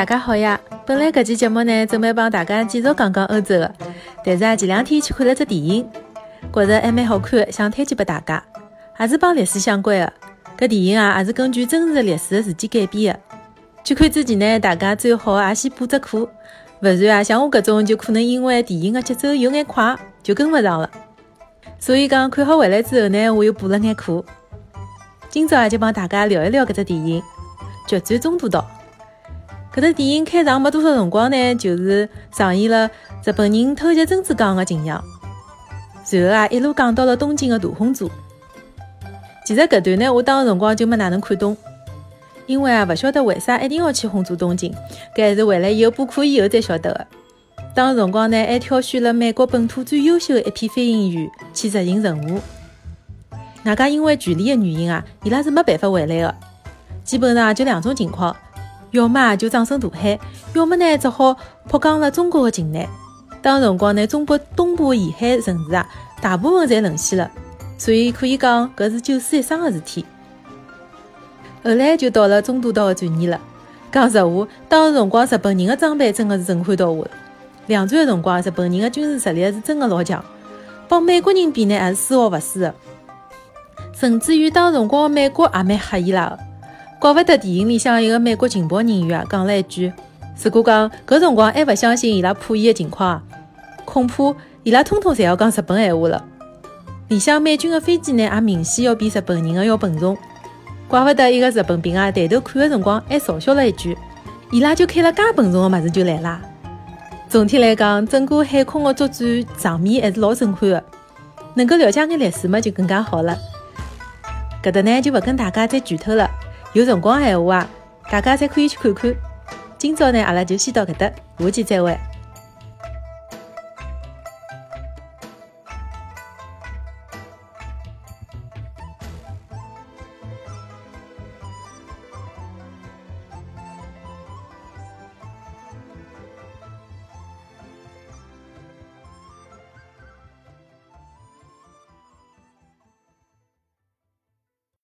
大家好呀！本来搿期节目呢，准备帮大家继续讲讲欧洲的，但是啊，前两天去看了只电影，觉着还蛮好看，想推荐拨大家，也是帮历史相关的。搿电影啊，也是根据真实的历史的事件改编的。去看之前呢，大家最好也先补只课，勿然啊，像我搿种就可能因为电影的节奏有眼快，就跟勿上了。所以讲看好回来之后呢，我又补了眼课。今朝啊，就帮大家聊一聊搿只电影《决战中途岛》。搿只电影开场没多少辰光呢，就是上演了日本人偷袭珍珠港的景象，随后啊一路讲到了东京的大轰炸。其实搿段呢，我当时辰光就没哪能看懂，因为啊勿晓得为啥一定要去轰炸东京，搿还是回来以后补课以后才晓得的。当时辰光呢，还挑选了美国本土最优秀的一批飞行员去执行任务。外加因为距离的原因啊，伊拉是没办法回来的，基本上就两种情况。要么就葬身大海，要么呢只好迫降了中国的境内。当辰光呢，中国东部沿海城市啊，大部分侪沦陷了，所以可以讲搿是九死一生的事体。后来就到了中途岛的转移了。讲实话，当辰光日本人的装备真的是震撼到我了。两战的辰光，日本人的军事实力是真的老强，帮美国人比呢，还是丝毫勿输的。甚至于当辰光的美国也蛮吓伊拉的。怪勿得电影里向一个美国情报人员啊讲了一句：“如果讲搿辰光还勿相信伊拉破译的情况，恐怕伊拉通通侪要讲日本闲话了。”里向美军的飞机呢，也明显要比日本人的要笨重。怪勿得一个日本兵啊，抬头看的辰光还嘲笑了一句：“伊拉就开了介笨重的物事就来啦。”总体来讲，整个海空的作战场面还是老震撼的。能够了解眼历史嘛，就更加好了。搿搭呢，就勿跟大家再剧透了。有辰光闲话啊，大家侪可以去看看。今朝呢，阿拉就先到搿搭，下期再会。